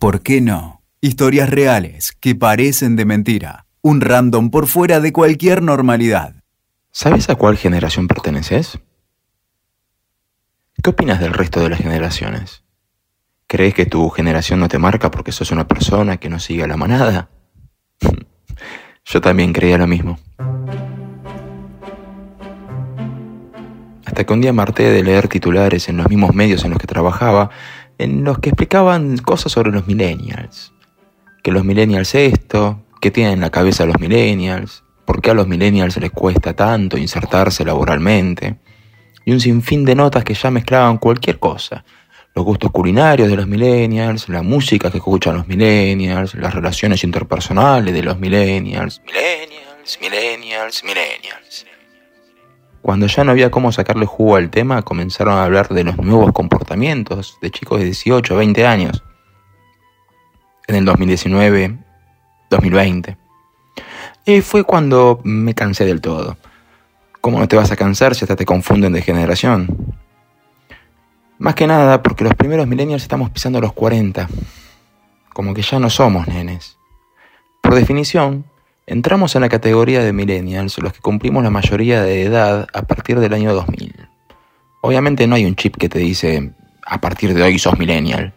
¿Por qué no? Historias reales que parecen de mentira. Un random por fuera de cualquier normalidad. ¿Sabes a cuál generación perteneces? ¿Qué opinas del resto de las generaciones? ¿Crees que tu generación no te marca porque sos una persona que no sigue a la manada? Yo también creía lo mismo. Hasta que un día marté de leer titulares en los mismos medios en los que trabajaba, en los que explicaban cosas sobre los millennials. Que los millennials esto, que tienen en la cabeza los millennials, por qué a los millennials les cuesta tanto insertarse laboralmente, y un sinfín de notas que ya mezclaban cualquier cosa. Los gustos culinarios de los millennials, la música que escuchan los millennials, las relaciones interpersonales de los millennials. Millennials, millennials, millennials. Cuando ya no había cómo sacarle jugo al tema, comenzaron a hablar de los nuevos comportamientos de chicos de 18 o 20 años. En el 2019, 2020. Y fue cuando me cansé del todo. ¿Cómo no te vas a cansar si hasta te confunden de generación? Más que nada porque los primeros millennials estamos pisando los 40. Como que ya no somos nenes. Por definición, Entramos en la categoría de millennials, los que cumplimos la mayoría de edad a partir del año 2000. Obviamente no hay un chip que te dice a partir de hoy sos millennial,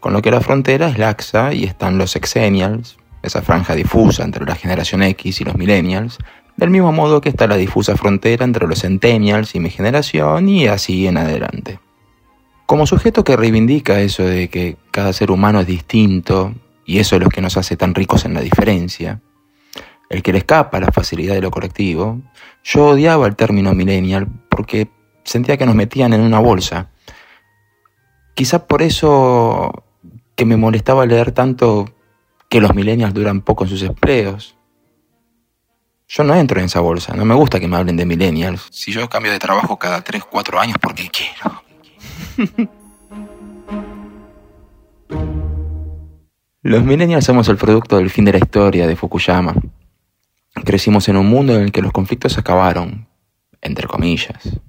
con lo que la frontera es laxa y están los exennials, esa franja difusa entre la generación X y los millennials, del mismo modo que está la difusa frontera entre los centennials y mi generación y así en adelante. Como sujeto que reivindica eso de que cada ser humano es distinto y eso es lo que nos hace tan ricos en la diferencia, el que le escapa a la facilidad de lo colectivo, yo odiaba el término millennial porque sentía que nos metían en una bolsa. Quizá por eso que me molestaba leer tanto que los millennials duran poco en sus empleos. Yo no entro en esa bolsa, no me gusta que me hablen de millennials. Si yo cambio de trabajo cada 3, 4 años porque quiero. Los millennials somos el producto del fin de la historia de Fukuyama. Crecimos en un mundo en el que los conflictos acabaron, entre comillas.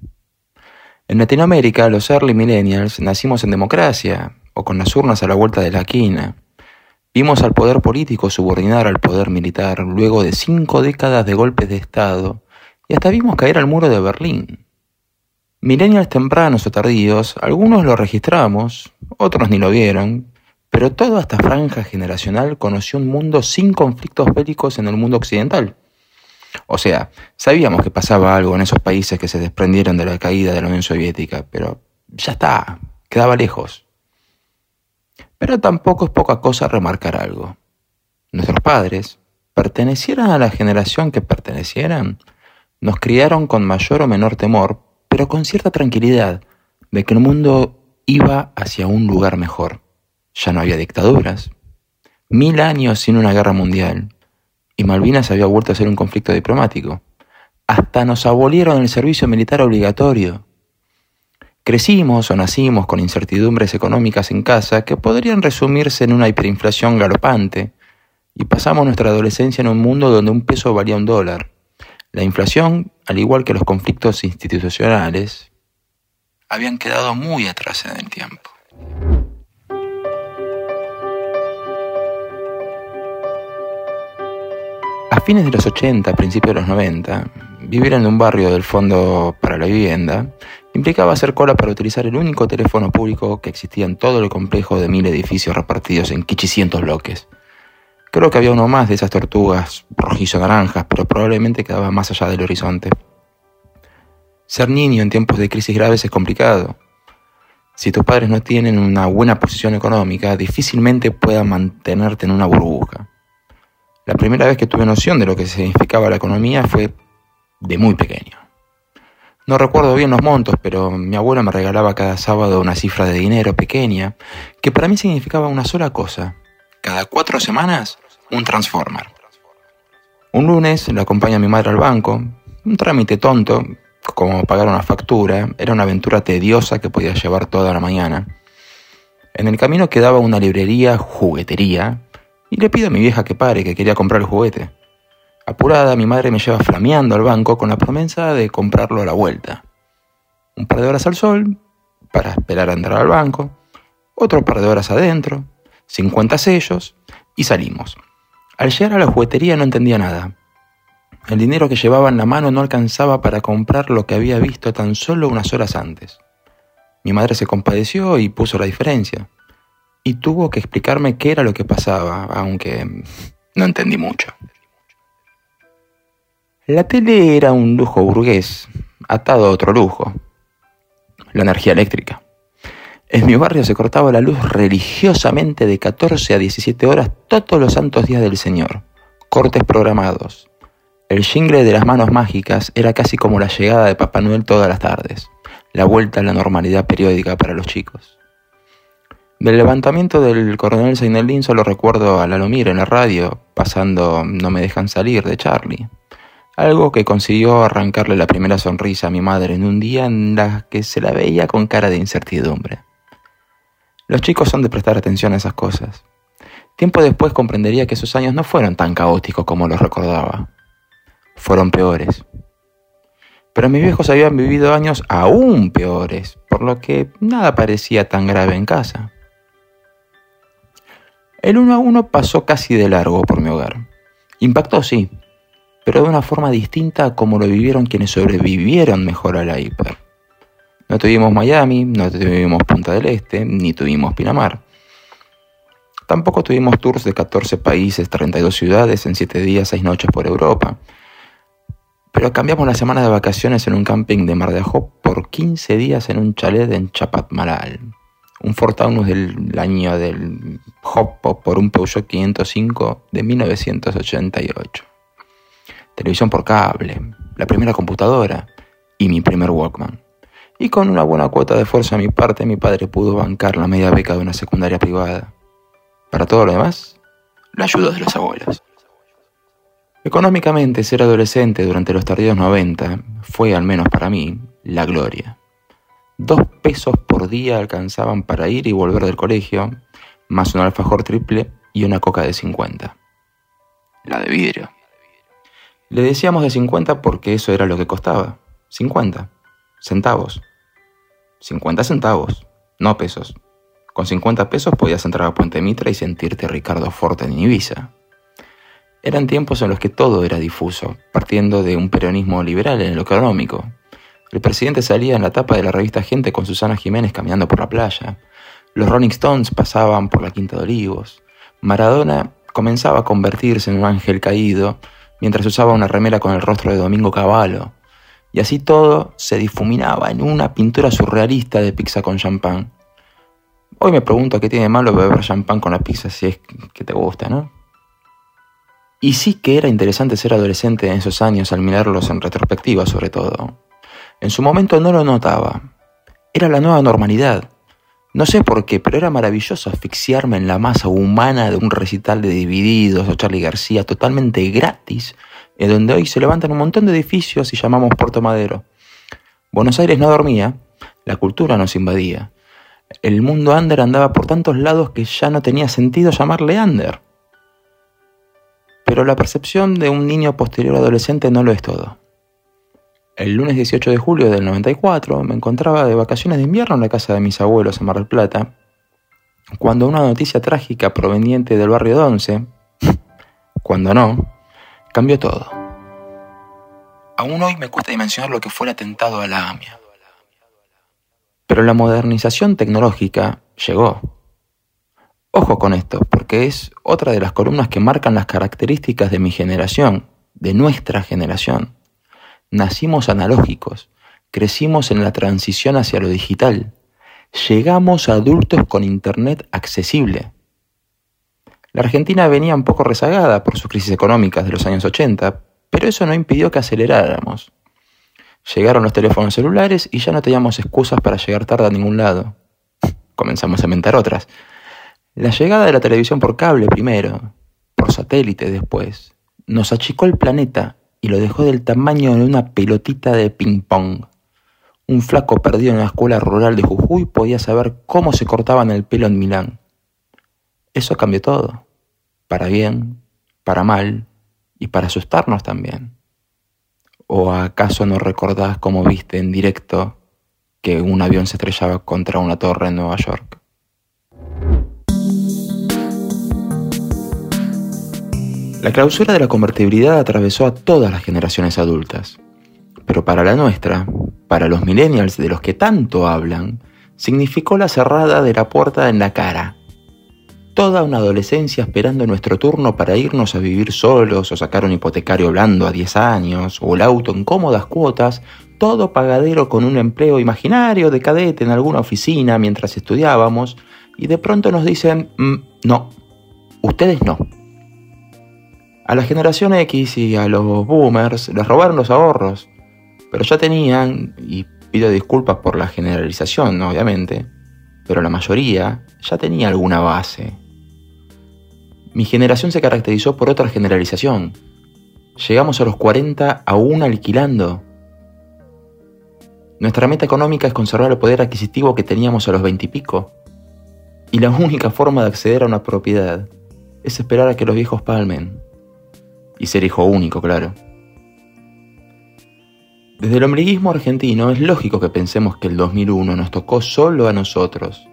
En Latinoamérica, los early millennials nacimos en democracia o con las urnas a la vuelta de la esquina. Vimos al poder político subordinar al poder militar luego de cinco décadas de golpes de Estado y hasta vimos caer al muro de Berlín. Millennials tempranos o tardíos, algunos lo registramos, otros ni lo vieron, pero toda esta franja generacional conoció un mundo sin conflictos bélicos en el mundo occidental. O sea, sabíamos que pasaba algo en esos países que se desprendieron de la caída de la Unión Soviética, pero ya está, quedaba lejos. Pero tampoco es poca cosa remarcar algo. Nuestros padres, pertenecieran a la generación que pertenecieran, nos criaron con mayor o menor temor, pero con cierta tranquilidad de que el mundo iba hacia un lugar mejor. Ya no había dictaduras. Mil años sin una guerra mundial. Y Malvinas había vuelto a ser un conflicto diplomático. Hasta nos abolieron el servicio militar obligatorio. Crecimos o nacimos con incertidumbres económicas en casa que podrían resumirse en una hiperinflación galopante, y pasamos nuestra adolescencia en un mundo donde un peso valía un dólar. La inflación, al igual que los conflictos institucionales, habían quedado muy atrás en el tiempo. Fines de los 80, principios de los 90, vivir en un barrio del Fondo para la Vivienda implicaba hacer cola para utilizar el único teléfono público que existía en todo el complejo de mil edificios repartidos en quichicientos bloques. Creo que había uno más de esas tortugas rojizo-naranjas, pero probablemente quedaba más allá del horizonte. Ser niño en tiempos de crisis graves es complicado. Si tus padres no tienen una buena posición económica, difícilmente puedan mantenerte en una burbuja. La primera vez que tuve noción de lo que significaba la economía fue de muy pequeño. No recuerdo bien los montos, pero mi abuela me regalaba cada sábado una cifra de dinero pequeña que para mí significaba una sola cosa. Cada cuatro semanas, un transformer. Un lunes le acompaña mi madre al banco, un trámite tonto, como pagar una factura, era una aventura tediosa que podía llevar toda la mañana. En el camino quedaba una librería juguetería y le pido a mi vieja que pare, que quería comprar el juguete. Apurada, mi madre me lleva flameando al banco con la promesa de comprarlo a la vuelta. Un par de horas al sol, para esperar a entrar al banco, otro par de horas adentro, 50 sellos y salimos. Al llegar a la juguetería no entendía nada. El dinero que llevaba en la mano no alcanzaba para comprar lo que había visto tan solo unas horas antes. Mi madre se compadeció y puso la diferencia. Y tuvo que explicarme qué era lo que pasaba, aunque no entendí mucho. La tele era un lujo burgués, atado a otro lujo, la energía eléctrica. En mi barrio se cortaba la luz religiosamente de 14 a 17 horas todos los santos días del Señor. Cortes programados. El jingle de las manos mágicas era casi como la llegada de Papá Noel todas las tardes, la vuelta a la normalidad periódica para los chicos. Del levantamiento del coronel Seineldin solo recuerdo a Lalomir en la radio, pasando No me dejan salir de Charlie. Algo que consiguió arrancarle la primera sonrisa a mi madre en un día en la que se la veía con cara de incertidumbre. Los chicos son de prestar atención a esas cosas. Tiempo después comprendería que esos años no fueron tan caóticos como los recordaba. Fueron peores. Pero mis viejos habían vivido años aún peores, por lo que nada parecía tan grave en casa. El uno a uno pasó casi de largo por mi hogar. Impactó, sí, pero de una forma distinta a como lo vivieron quienes sobrevivieron mejor a la hiper. No tuvimos Miami, no tuvimos Punta del Este, ni tuvimos Pinamar. Tampoco tuvimos tours de 14 países, 32 ciudades en 7 días, 6 noches por Europa. Pero cambiamos la semana de vacaciones en un camping de Mar de Ajó por 15 días en un chalet en Chapadmalal. Un Ford Taunus del año del Hop por un Peugeot 505 de 1988. Televisión por cable, la primera computadora y mi primer Walkman. Y con una buena cuota de fuerza a mi parte, mi padre pudo bancar la media beca de una secundaria privada. Para todo lo demás, la ayuda de los abuelos. Económicamente, ser adolescente durante los tardíos 90 fue, al menos para mí, la gloria. Dos pesos por día alcanzaban para ir y volver del colegio, más un alfajor triple y una coca de 50. La de vidrio. Le decíamos de 50 porque eso era lo que costaba. 50 centavos. 50 centavos, no pesos. Con 50 pesos podías entrar a Puente Mitra y sentirte Ricardo Forte en Ibiza. Eran tiempos en los que todo era difuso, partiendo de un peronismo liberal en lo económico. El presidente salía en la tapa de la revista Gente con Susana Jiménez caminando por la playa. Los Rolling Stones pasaban por la Quinta de Olivos. Maradona comenzaba a convertirse en un ángel caído mientras usaba una remera con el rostro de Domingo Cavallo y así todo se difuminaba en una pintura surrealista de pizza con champán. Hoy me pregunto qué tiene malo beber champán con la pizza si es que te gusta, ¿no? Y sí que era interesante ser adolescente en esos años al mirarlos en retrospectiva sobre todo. En su momento no lo notaba. Era la nueva normalidad. No sé por qué, pero era maravilloso asfixiarme en la masa humana de un recital de Divididos o Charlie García totalmente gratis en donde hoy se levantan un montón de edificios y llamamos Puerto Madero. Buenos Aires no dormía, la cultura nos invadía. El mundo under andaba por tantos lados que ya no tenía sentido llamarle under. Pero la percepción de un niño posterior adolescente no lo es todo. El lunes 18 de julio del 94 me encontraba de vacaciones de invierno en la casa de mis abuelos en Mar del Plata, cuando una noticia trágica proveniente del barrio de Once, cuando no, cambió todo. Aún hoy me cuesta dimensionar lo que fue el atentado a la AMIA. Pero la modernización tecnológica llegó. Ojo con esto, porque es otra de las columnas que marcan las características de mi generación, de nuestra generación. Nacimos analógicos, crecimos en la transición hacia lo digital, llegamos a adultos con Internet accesible. La Argentina venía un poco rezagada por sus crisis económicas de los años 80, pero eso no impidió que aceleráramos. Llegaron los teléfonos celulares y ya no teníamos excusas para llegar tarde a ningún lado. Comenzamos a inventar otras. La llegada de la televisión por cable primero, por satélite después, nos achicó el planeta y lo dejó del tamaño de una pelotita de ping-pong. Un flaco perdido en la escuela rural de Jujuy podía saber cómo se cortaban el pelo en Milán. Eso cambió todo para bien, para mal y para asustarnos también. ¿O acaso no recordás cómo viste en directo que un avión se estrellaba contra una torre en Nueva York? La clausura de la convertibilidad atravesó a todas las generaciones adultas, pero para la nuestra, para los millennials de los que tanto hablan, significó la cerrada de la puerta en la cara. Toda una adolescencia esperando nuestro turno para irnos a vivir solos o sacar un hipotecario blando a 10 años o el auto en cómodas cuotas, todo pagadero con un empleo imaginario de cadete en alguna oficina mientras estudiábamos y de pronto nos dicen, mm, no, ustedes no. A la generación X y a los boomers les robaron los ahorros, pero ya tenían, y pido disculpas por la generalización, obviamente, pero la mayoría ya tenía alguna base. Mi generación se caracterizó por otra generalización. Llegamos a los 40 aún alquilando. Nuestra meta económica es conservar el poder adquisitivo que teníamos a los 20 y pico. Y la única forma de acceder a una propiedad es esperar a que los viejos palmen. Y ser hijo único, claro. Desde el ombliguismo argentino es lógico que pensemos que el 2001 nos tocó solo a nosotros,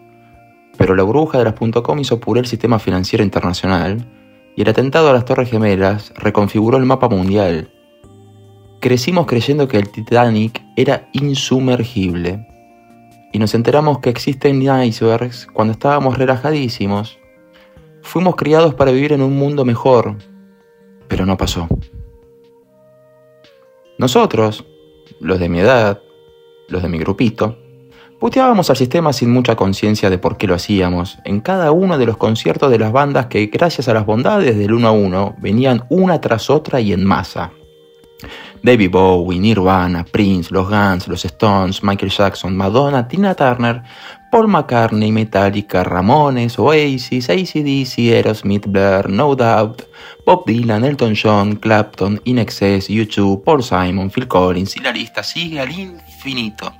pero la burbuja de las .com hizo puré el sistema financiero internacional y el atentado a las Torres Gemelas reconfiguró el mapa mundial. Crecimos creyendo que el Titanic era insumergible y nos enteramos que existen icebergs cuando estábamos relajadísimos. Fuimos criados para vivir en un mundo mejor, pero no pasó. Nosotros, los de mi edad, los de mi grupito, puteábamos al sistema sin mucha conciencia de por qué lo hacíamos, en cada uno de los conciertos de las bandas que, gracias a las bondades del uno a uno, venían una tras otra y en masa. David Bowie, Nirvana, Prince, los Guns, los Stones, Michael Jackson, Madonna, Tina Turner, Paul McCartney, Metallica, Ramones, Oasis, ACDC, Aerosmith, Blair, No Doubt, Bob Dylan, Elton John, Clapton, Inexcess, YouTube, Paul Simon, Phil Collins y la lista sigue al infinito.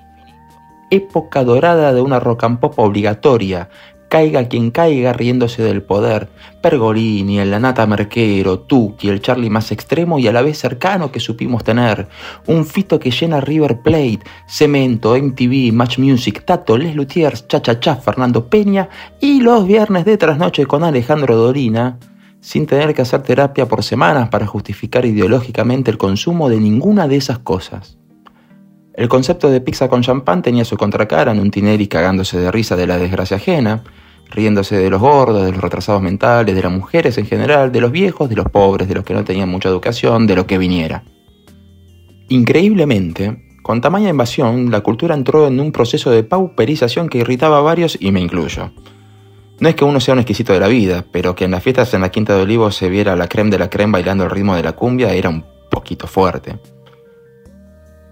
Época dorada de una rock and pop obligatoria, caiga quien caiga riéndose del poder. Pergolini, el Lanata Merquero, Tuki, el Charlie más extremo y a la vez cercano que supimos tener. Un fito que llena River Plate, Cemento, MTV, Match Music, Tato, Les Luthiers, Cha Cha Cha, Fernando Peña y los viernes de trasnoche con Alejandro Dolina, sin tener que hacer terapia por semanas para justificar ideológicamente el consumo de ninguna de esas cosas. El concepto de pizza con champán tenía su contracara en un Tineri cagándose de risa de la desgracia ajena, riéndose de los gordos, de los retrasados mentales, de las mujeres en general, de los viejos, de los pobres, de los que no tenían mucha educación, de lo que viniera. Increíblemente, con tamaña invasión, la cultura entró en un proceso de pauperización que irritaba a varios y me incluyo. No es que uno sea un exquisito de la vida, pero que en las fiestas en la Quinta de Olivos se viera la creme de la creme bailando el ritmo de la cumbia era un poquito fuerte.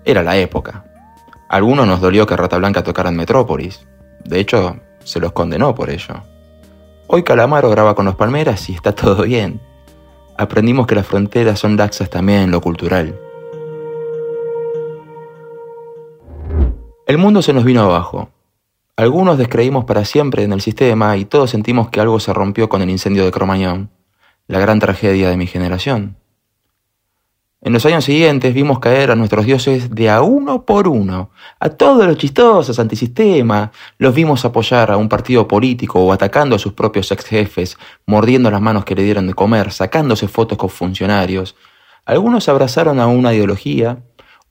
Era la época. Algunos nos dolió que Rata Blanca tocara en Metrópolis. De hecho, se los condenó por ello. Hoy Calamaro graba con los Palmeras y está todo bien. Aprendimos que las fronteras son laxas también en lo cultural. El mundo se nos vino abajo. Algunos descreímos para siempre en el sistema y todos sentimos que algo se rompió con el incendio de Cromañón, la gran tragedia de mi generación. En los años siguientes vimos caer a nuestros dioses de a uno por uno, a todos los chistosos antisistema, los vimos apoyar a un partido político o atacando a sus propios ex jefes, mordiendo las manos que le dieron de comer, sacándose fotos con funcionarios. Algunos abrazaron a una ideología,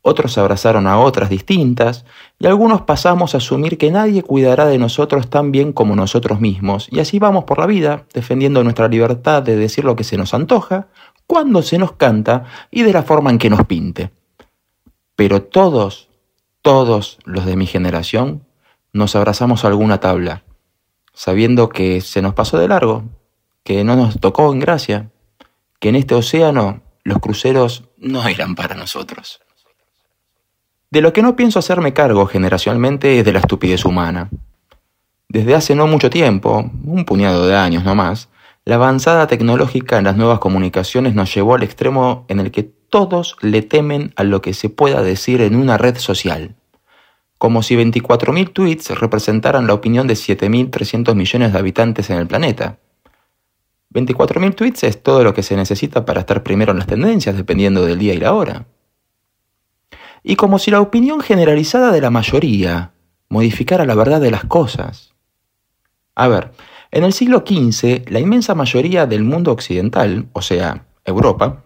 otros abrazaron a otras distintas, y algunos pasamos a asumir que nadie cuidará de nosotros tan bien como nosotros mismos, y así vamos por la vida, defendiendo nuestra libertad de decir lo que se nos antoja, cuando se nos canta y de la forma en que nos pinte. Pero todos, todos los de mi generación, nos abrazamos a alguna tabla, sabiendo que se nos pasó de largo, que no nos tocó en gracia, que en este océano los cruceros no eran para nosotros. De lo que no pienso hacerme cargo generacionalmente es de la estupidez humana. Desde hace no mucho tiempo, un puñado de años no más, la avanzada tecnológica en las nuevas comunicaciones nos llevó al extremo en el que todos le temen a lo que se pueda decir en una red social. Como si 24.000 tweets representaran la opinión de 7.300 millones de habitantes en el planeta. 24.000 tweets es todo lo que se necesita para estar primero en las tendencias, dependiendo del día y la hora. Y como si la opinión generalizada de la mayoría modificara la verdad de las cosas. A ver, en el siglo XV, la inmensa mayoría del mundo occidental, o sea, Europa,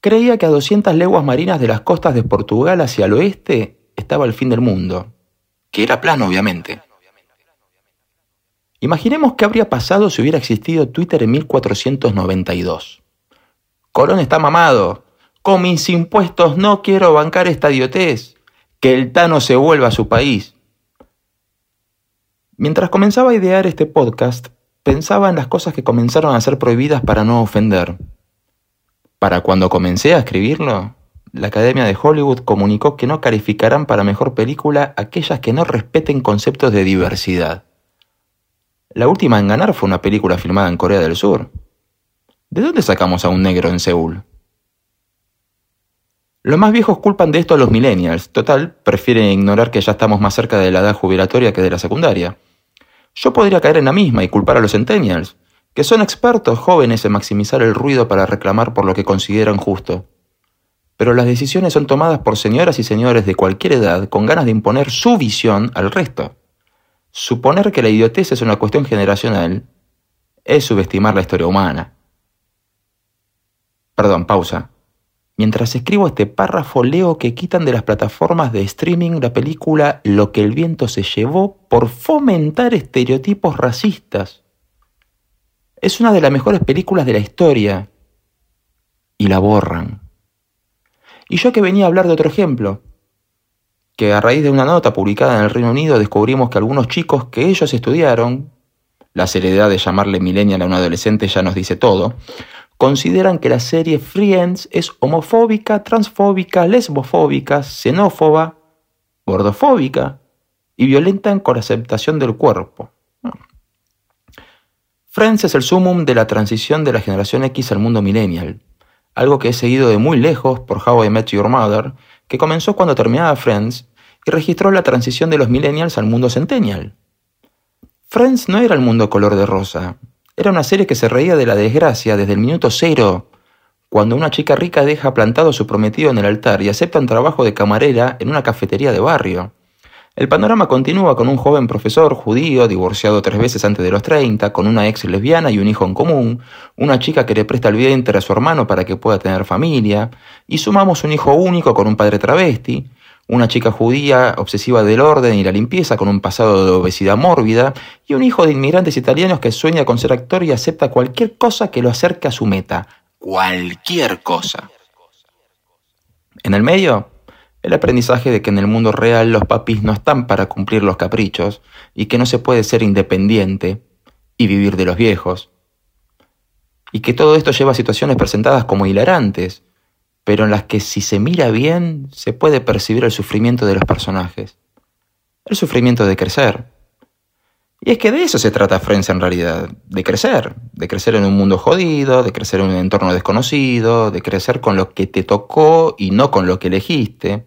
creía que a 200 leguas marinas de las costas de Portugal hacia el oeste estaba el fin del mundo, que era plano obviamente. Imaginemos qué habría pasado si hubiera existido Twitter en 1492. Colón está mamado. Con mis impuestos no quiero bancar esta idiotez. Que el Tano se vuelva a su país. Mientras comenzaba a idear este podcast, pensaba en las cosas que comenzaron a ser prohibidas para no ofender. Para cuando comencé a escribirlo, la Academia de Hollywood comunicó que no calificarán para mejor película aquellas que no respeten conceptos de diversidad. La última en ganar fue una película filmada en Corea del Sur. ¿De dónde sacamos a un negro en Seúl? Los más viejos culpan de esto a los millennials. Total, prefieren ignorar que ya estamos más cerca de la edad jubilatoria que de la secundaria. Yo podría caer en la misma y culpar a los centennials, que son expertos jóvenes en maximizar el ruido para reclamar por lo que consideran justo. Pero las decisiones son tomadas por señoras y señores de cualquier edad con ganas de imponer su visión al resto. Suponer que la idiotez es una cuestión generacional es subestimar la historia humana. Perdón, pausa. Mientras escribo este párrafo leo que quitan de las plataformas de streaming la película Lo que el viento se llevó por fomentar estereotipos racistas. Es una de las mejores películas de la historia. Y la borran. Y yo que venía a hablar de otro ejemplo, que a raíz de una nota publicada en el Reino Unido descubrimos que algunos chicos que ellos estudiaron, la seriedad de llamarle millennial a un adolescente ya nos dice todo, consideran que la serie Friends es homofóbica, transfóbica, lesbofóbica, xenófoba, gordofóbica y violenta con la aceptación del cuerpo. Friends es el sumum de la transición de la generación X al mundo millennial, algo que he seguido de muy lejos por How I Met Your Mother, que comenzó cuando terminaba Friends y registró la transición de los millennials al mundo centennial. Friends no era el mundo color de rosa, era una serie que se reía de la desgracia desde el minuto cero, cuando una chica rica deja plantado a su prometido en el altar y acepta un trabajo de camarera en una cafetería de barrio. El panorama continúa con un joven profesor judío, divorciado tres veces antes de los 30, con una ex lesbiana y un hijo en común, una chica que le presta el vientre a su hermano para que pueda tener familia, y sumamos un hijo único con un padre travesti, una chica judía obsesiva del orden y la limpieza con un pasado de obesidad mórbida, y un hijo de inmigrantes italianos que sueña con ser actor y acepta cualquier cosa que lo acerque a su meta. Cualquier cosa. En el medio, el aprendizaje de que en el mundo real los papis no están para cumplir los caprichos y que no se puede ser independiente y vivir de los viejos. Y que todo esto lleva a situaciones presentadas como hilarantes, pero en las que si se mira bien se puede percibir el sufrimiento de los personajes. El sufrimiento de crecer. Y es que de eso se trata Friends en realidad, de crecer, de crecer en un mundo jodido, de crecer en un entorno desconocido, de crecer con lo que te tocó y no con lo que elegiste,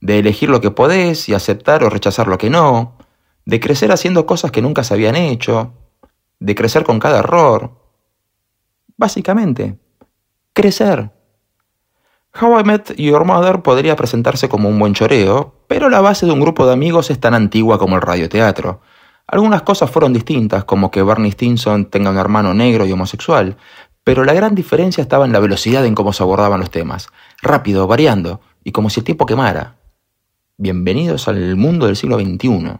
de elegir lo que podés y aceptar o rechazar lo que no, de crecer haciendo cosas que nunca se habían hecho, de crecer con cada error. Básicamente, crecer. How I Met Your Mother podría presentarse como un buen choreo, pero la base de un grupo de amigos es tan antigua como el radioteatro. Algunas cosas fueron distintas, como que Barney Stinson tenga un hermano negro y homosexual, pero la gran diferencia estaba en la velocidad en cómo se abordaban los temas. Rápido, variando, y como si el tiempo quemara. Bienvenidos al mundo del siglo XXI.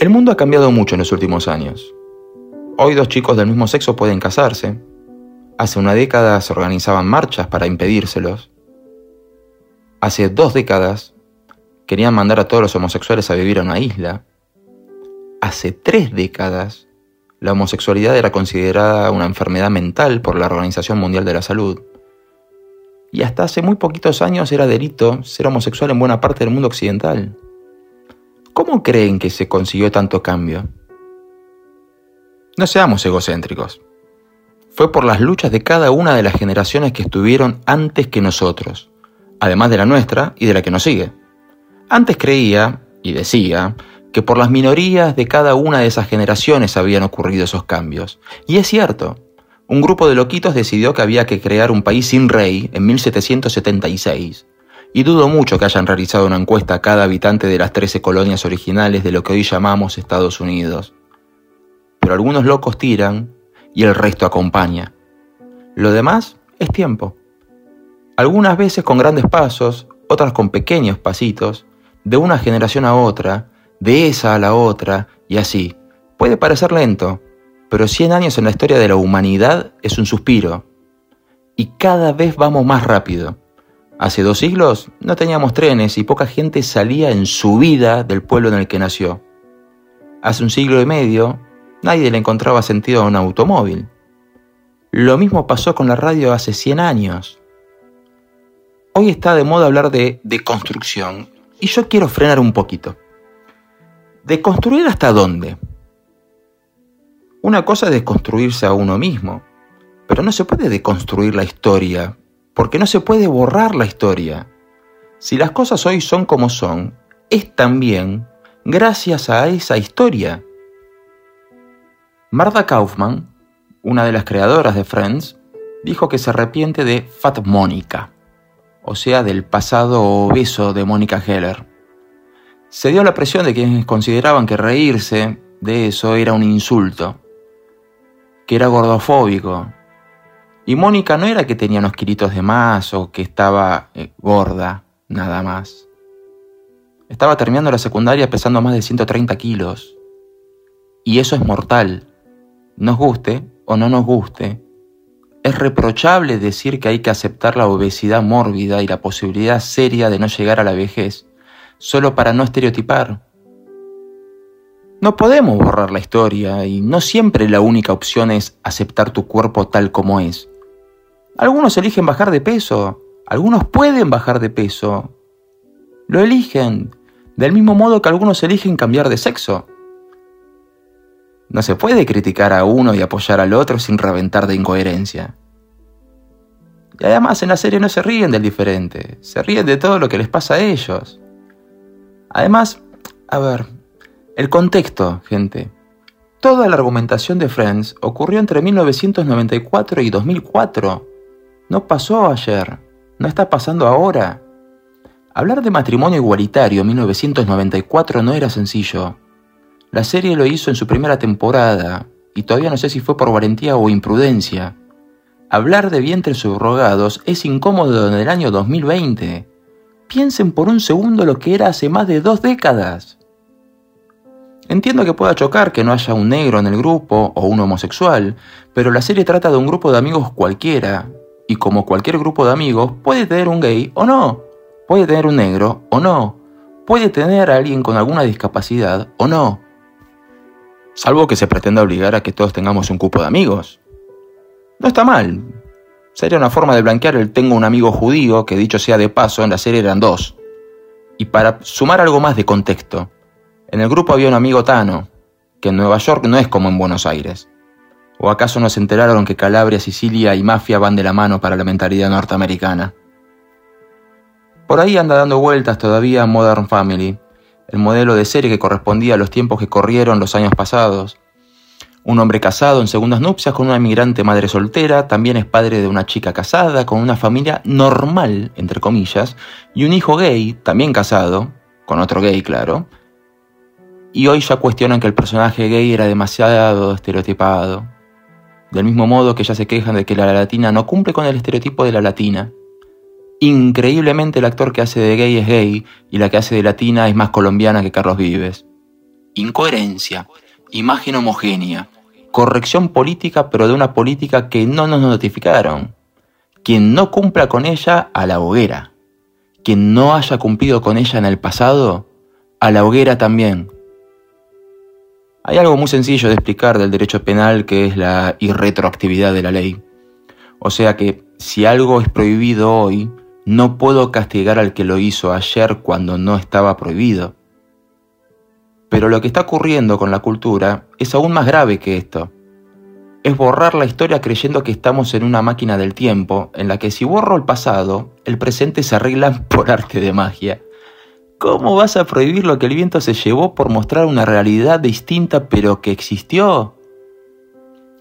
El mundo ha cambiado mucho en los últimos años. Hoy dos chicos del mismo sexo pueden casarse. Hace una década se organizaban marchas para impedírselos. Hace dos décadas querían mandar a todos los homosexuales a vivir a una isla. Hace tres décadas la homosexualidad era considerada una enfermedad mental por la Organización Mundial de la Salud. Y hasta hace muy poquitos años era delito ser homosexual en buena parte del mundo occidental. ¿Cómo creen que se consiguió tanto cambio? No seamos egocéntricos. Fue por las luchas de cada una de las generaciones que estuvieron antes que nosotros, además de la nuestra y de la que nos sigue. Antes creía, y decía, que por las minorías de cada una de esas generaciones habían ocurrido esos cambios. Y es cierto, un grupo de loquitos decidió que había que crear un país sin rey en 1776. Y dudo mucho que hayan realizado una encuesta a cada habitante de las 13 colonias originales de lo que hoy llamamos Estados Unidos. Pero algunos locos tiran y el resto acompaña. Lo demás es tiempo. Algunas veces con grandes pasos, otras con pequeños pasitos, de una generación a otra, de esa a la otra, y así. Puede parecer lento, pero 100 años en la historia de la humanidad es un suspiro. Y cada vez vamos más rápido. Hace dos siglos no teníamos trenes y poca gente salía en su vida del pueblo en el que nació. Hace un siglo y medio nadie le encontraba sentido a un automóvil. Lo mismo pasó con la radio hace 100 años. Hoy está de moda hablar de deconstrucción y yo quiero frenar un poquito. ¿Deconstruir hasta dónde? Una cosa es desconstruirse a uno mismo, pero no se puede deconstruir la historia, porque no se puede borrar la historia. Si las cosas hoy son como son, es también gracias a esa historia. Martha Kaufman, una de las creadoras de Friends, dijo que se arrepiente de Fat Mónica, o sea, del pasado obeso de Mónica Heller. Se dio la presión de quienes consideraban que reírse de eso era un insulto, que era gordofóbico. Y Mónica no era que tenía unos kilitos de más o que estaba eh, gorda, nada más. Estaba terminando la secundaria pesando más de 130 kilos. Y eso es mortal. Nos guste o no nos guste, es reprochable decir que hay que aceptar la obesidad mórbida y la posibilidad seria de no llegar a la vejez, solo para no estereotipar. No podemos borrar la historia y no siempre la única opción es aceptar tu cuerpo tal como es. Algunos eligen bajar de peso, algunos pueden bajar de peso. Lo eligen, del mismo modo que algunos eligen cambiar de sexo. No se puede criticar a uno y apoyar al otro sin reventar de incoherencia. Y además en la serie no se ríen del diferente, se ríen de todo lo que les pasa a ellos. Además, a ver, el contexto, gente. Toda la argumentación de Friends ocurrió entre 1994 y 2004. No pasó ayer, no está pasando ahora. Hablar de matrimonio igualitario en 1994 no era sencillo. La serie lo hizo en su primera temporada, y todavía no sé si fue por valentía o imprudencia. Hablar de vientres subrogados es incómodo en el año 2020. Piensen por un segundo lo que era hace más de dos décadas. Entiendo que pueda chocar que no haya un negro en el grupo o un homosexual, pero la serie trata de un grupo de amigos cualquiera, y como cualquier grupo de amigos, puede tener un gay o no, puede tener un negro o no, puede tener a alguien con alguna discapacidad o no salvo que se pretenda obligar a que todos tengamos un cupo de amigos. No está mal. Sería una forma de blanquear el tengo un amigo judío, que dicho sea de paso, en la serie eran dos. Y para sumar algo más de contexto, en el grupo había un amigo Tano, que en Nueva York no es como en Buenos Aires. ¿O acaso no se enteraron que Calabria, Sicilia y Mafia van de la mano para la mentalidad norteamericana? Por ahí anda dando vueltas todavía Modern Family, el modelo de serie que correspondía a los tiempos que corrieron los años pasados. Un hombre casado en segundas nupcias con una inmigrante madre soltera, también es padre de una chica casada, con una familia normal, entre comillas, y un hijo gay, también casado, con otro gay, claro. Y hoy ya cuestionan que el personaje gay era demasiado estereotipado. Del mismo modo que ya se quejan de que la latina no cumple con el estereotipo de la latina. Increíblemente el actor que hace de gay es gay y la que hace de latina es más colombiana que Carlos Vives. Incoherencia, imagen homogénea, corrección política pero de una política que no nos notificaron. Quien no cumpla con ella, a la hoguera. Quien no haya cumplido con ella en el pasado, a la hoguera también. Hay algo muy sencillo de explicar del derecho penal que es la irretroactividad de la ley. O sea que si algo es prohibido hoy, no puedo castigar al que lo hizo ayer cuando no estaba prohibido. Pero lo que está ocurriendo con la cultura es aún más grave que esto. Es borrar la historia creyendo que estamos en una máquina del tiempo en la que si borro el pasado, el presente se arregla por arte de magia. ¿Cómo vas a prohibir lo que el viento se llevó por mostrar una realidad distinta pero que existió?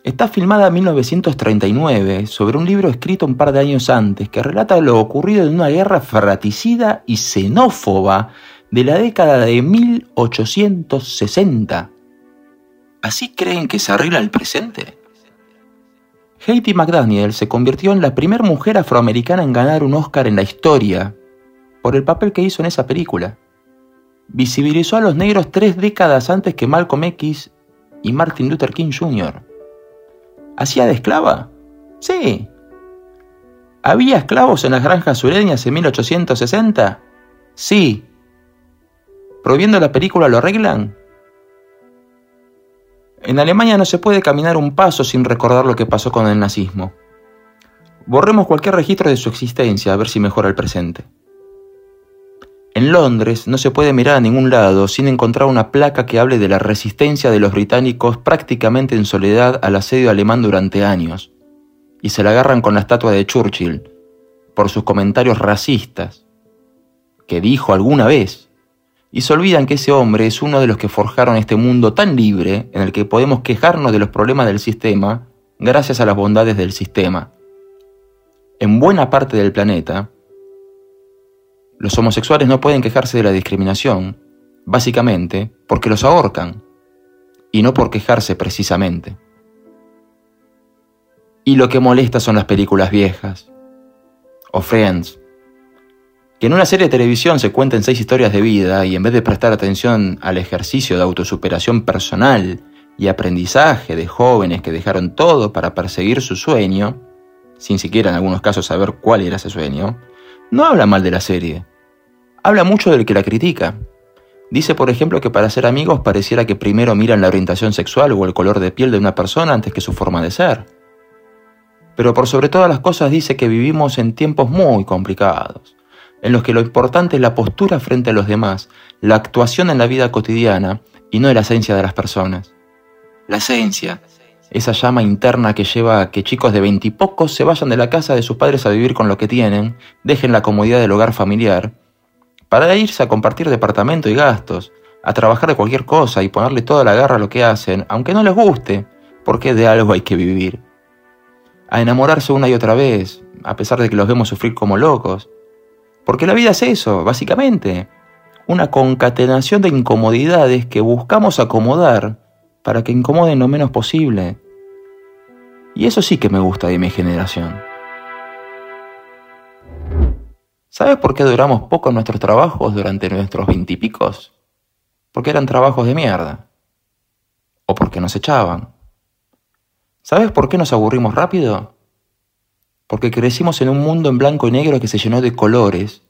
Está filmada en 1939 sobre un libro escrito un par de años antes que relata lo ocurrido en una guerra fratricida y xenófoba de la década de 1860. ¿Así creen que se arregla el presente? Haiti McDaniel se convirtió en la primera mujer afroamericana en ganar un Oscar en la historia por el papel que hizo en esa película. Visibilizó a los negros tres décadas antes que Malcolm X y Martin Luther King Jr. ¿Hacía de esclava? Sí. ¿Había esclavos en las granjas sureñas en 1860? Sí. ¿Proviendo la película lo arreglan? En Alemania no se puede caminar un paso sin recordar lo que pasó con el nazismo. Borremos cualquier registro de su existencia a ver si mejora el presente. En Londres no se puede mirar a ningún lado sin encontrar una placa que hable de la resistencia de los británicos prácticamente en soledad al asedio alemán durante años, y se la agarran con la estatua de Churchill por sus comentarios racistas, que dijo alguna vez y se olvidan que ese hombre es uno de los que forjaron este mundo tan libre en el que podemos quejarnos de los problemas del sistema gracias a las bondades del sistema. En buena parte del planeta, los homosexuales no pueden quejarse de la discriminación, básicamente porque los ahorcan, y no por quejarse precisamente. Y lo que molesta son las películas viejas, o Friends, que en una serie de televisión se cuenten seis historias de vida y en vez de prestar atención al ejercicio de autosuperación personal y aprendizaje de jóvenes que dejaron todo para perseguir su sueño, sin siquiera en algunos casos saber cuál era ese sueño, no habla mal de la serie. Habla mucho del que la critica. Dice, por ejemplo, que para ser amigos pareciera que primero miran la orientación sexual o el color de piel de una persona antes que su forma de ser. Pero por sobre todas las cosas dice que vivimos en tiempos muy complicados, en los que lo importante es la postura frente a los demás, la actuación en la vida cotidiana y no la esencia de las personas. La esencia, esa llama interna que lleva a que chicos de veintipocos se vayan de la casa de sus padres a vivir con lo que tienen, dejen la comodidad del hogar familiar, para irse a compartir departamento y gastos, a trabajar de cualquier cosa y ponerle toda la garra a lo que hacen, aunque no les guste, porque de algo hay que vivir. A enamorarse una y otra vez, a pesar de que los vemos sufrir como locos, porque la vida es eso, básicamente. Una concatenación de incomodidades que buscamos acomodar para que incomoden lo menos posible. Y eso sí que me gusta de mi generación. ¿Sabes por qué duramos poco en nuestros trabajos durante nuestros veintipicos? Porque eran trabajos de mierda. O porque nos echaban. ¿Sabes por qué nos aburrimos rápido? porque crecimos en un mundo en blanco y negro que se llenó de colores,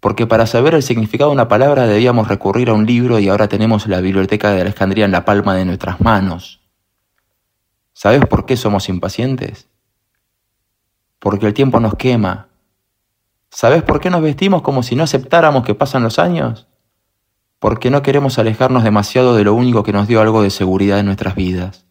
porque para saber el significado de una palabra debíamos recurrir a un libro y ahora tenemos la biblioteca de Alejandría en la palma de nuestras manos. ¿Sabes por qué somos impacientes? Porque el tiempo nos quema. ¿Sabes por qué nos vestimos como si no aceptáramos que pasan los años? Porque no queremos alejarnos demasiado de lo único que nos dio algo de seguridad en nuestras vidas.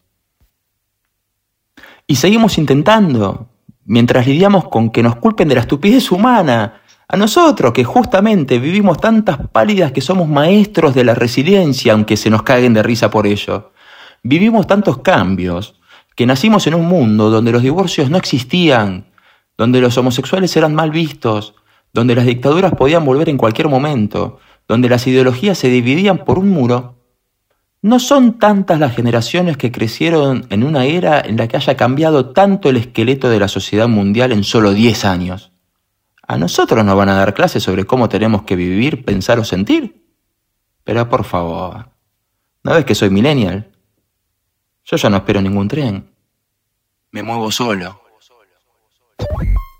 Y seguimos intentando, mientras lidiamos con que nos culpen de la estupidez humana, a nosotros que justamente vivimos tantas pálidas que somos maestros de la resiliencia, aunque se nos caguen de risa por ello. Vivimos tantos cambios que nacimos en un mundo donde los divorcios no existían, donde los homosexuales eran mal vistos, donde las dictaduras podían volver en cualquier momento, donde las ideologías se dividían por un muro no son tantas las generaciones que crecieron en una era en la que haya cambiado tanto el esqueleto de la sociedad mundial en solo 10 años. ¿A nosotros nos van a dar clases sobre cómo tenemos que vivir, pensar o sentir? Pero por favor, ¿no ves que soy millennial? Yo ya no espero ningún tren. Me muevo solo.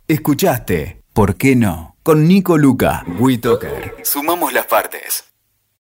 Escuchaste, ¿por qué no? Con Nico Luca, WeToker. Sumamos las partes.